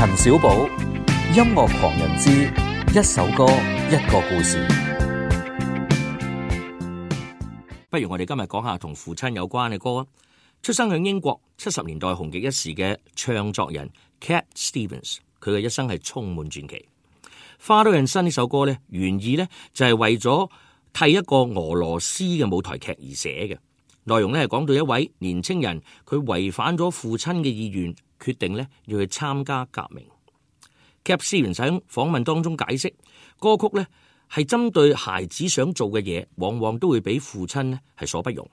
陳小寶，音樂狂人之一首歌一個故事。不如我哋今日講下同父親有關嘅歌啊！出生喺英國七十年代紅極一時嘅唱作人 Cat Stevens，佢嘅一生係充滿傳奇。《花都人生》呢首歌咧，原意咧就係為咗替一個俄羅斯嘅舞台劇而寫嘅。內容咧係講到一位年青人，佢違反咗父親嘅意願，決定咧要去參加革命。Cat Stevens 喺訪問當中解釋，歌曲咧係針對孩子想做嘅嘢，往往都會俾父親咧係所不容。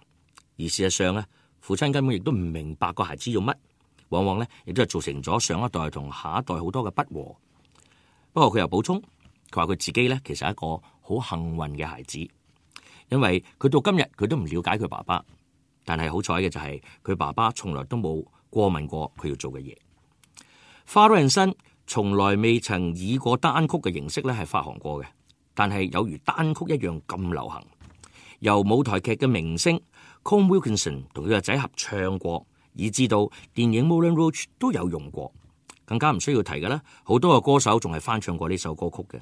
而事實上咧，父親根本亦都唔明白個孩子要乜，往往咧亦都係造成咗上一代同下一代好多嘅不和。不過佢又補充，佢話佢自己咧其實係一個好幸運嘅孩子，因為佢到今日佢都唔了解佢爸爸。但係好彩嘅就係佢爸爸從來都冇過問過佢要做嘅嘢。花都人生從來未曾以過單曲嘅形式咧係發行過嘅，但係有如單曲一樣咁流行。由舞台劇嘅明星 Colm Wilkinson 同佢個仔合唱過，以至到電影 Moulin Rouge 都有用過。更加唔需要提嘅啦，好多個歌手仲係翻唱過呢首歌曲嘅。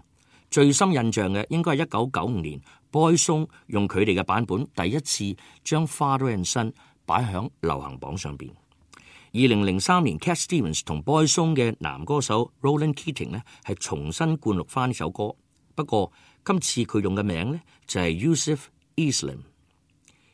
最深印象嘅應該係一九九五年 Boyzone 用佢哋嘅版本第一次將 Father and Son 擺響流行榜上边。二零零三年 Cat Stevens 同 Boyzone 嘅男歌手 Roland Keating 咧系重新灌錄翻呢首歌，不過今次佢用嘅名咧就係 Yusuf Islam，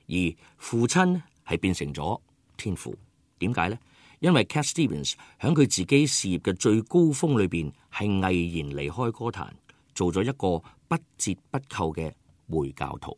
而父親咧係變成咗天父。點解咧？因為 Cat Stevens 喺佢自己事業嘅最高峰裏邊係毅然離開歌壇。做咗一個不折不扣嘅回教徒。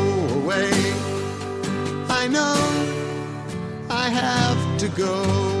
have to go.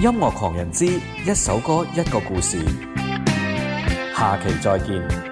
音樂狂人之一首歌一個故事，下期再見。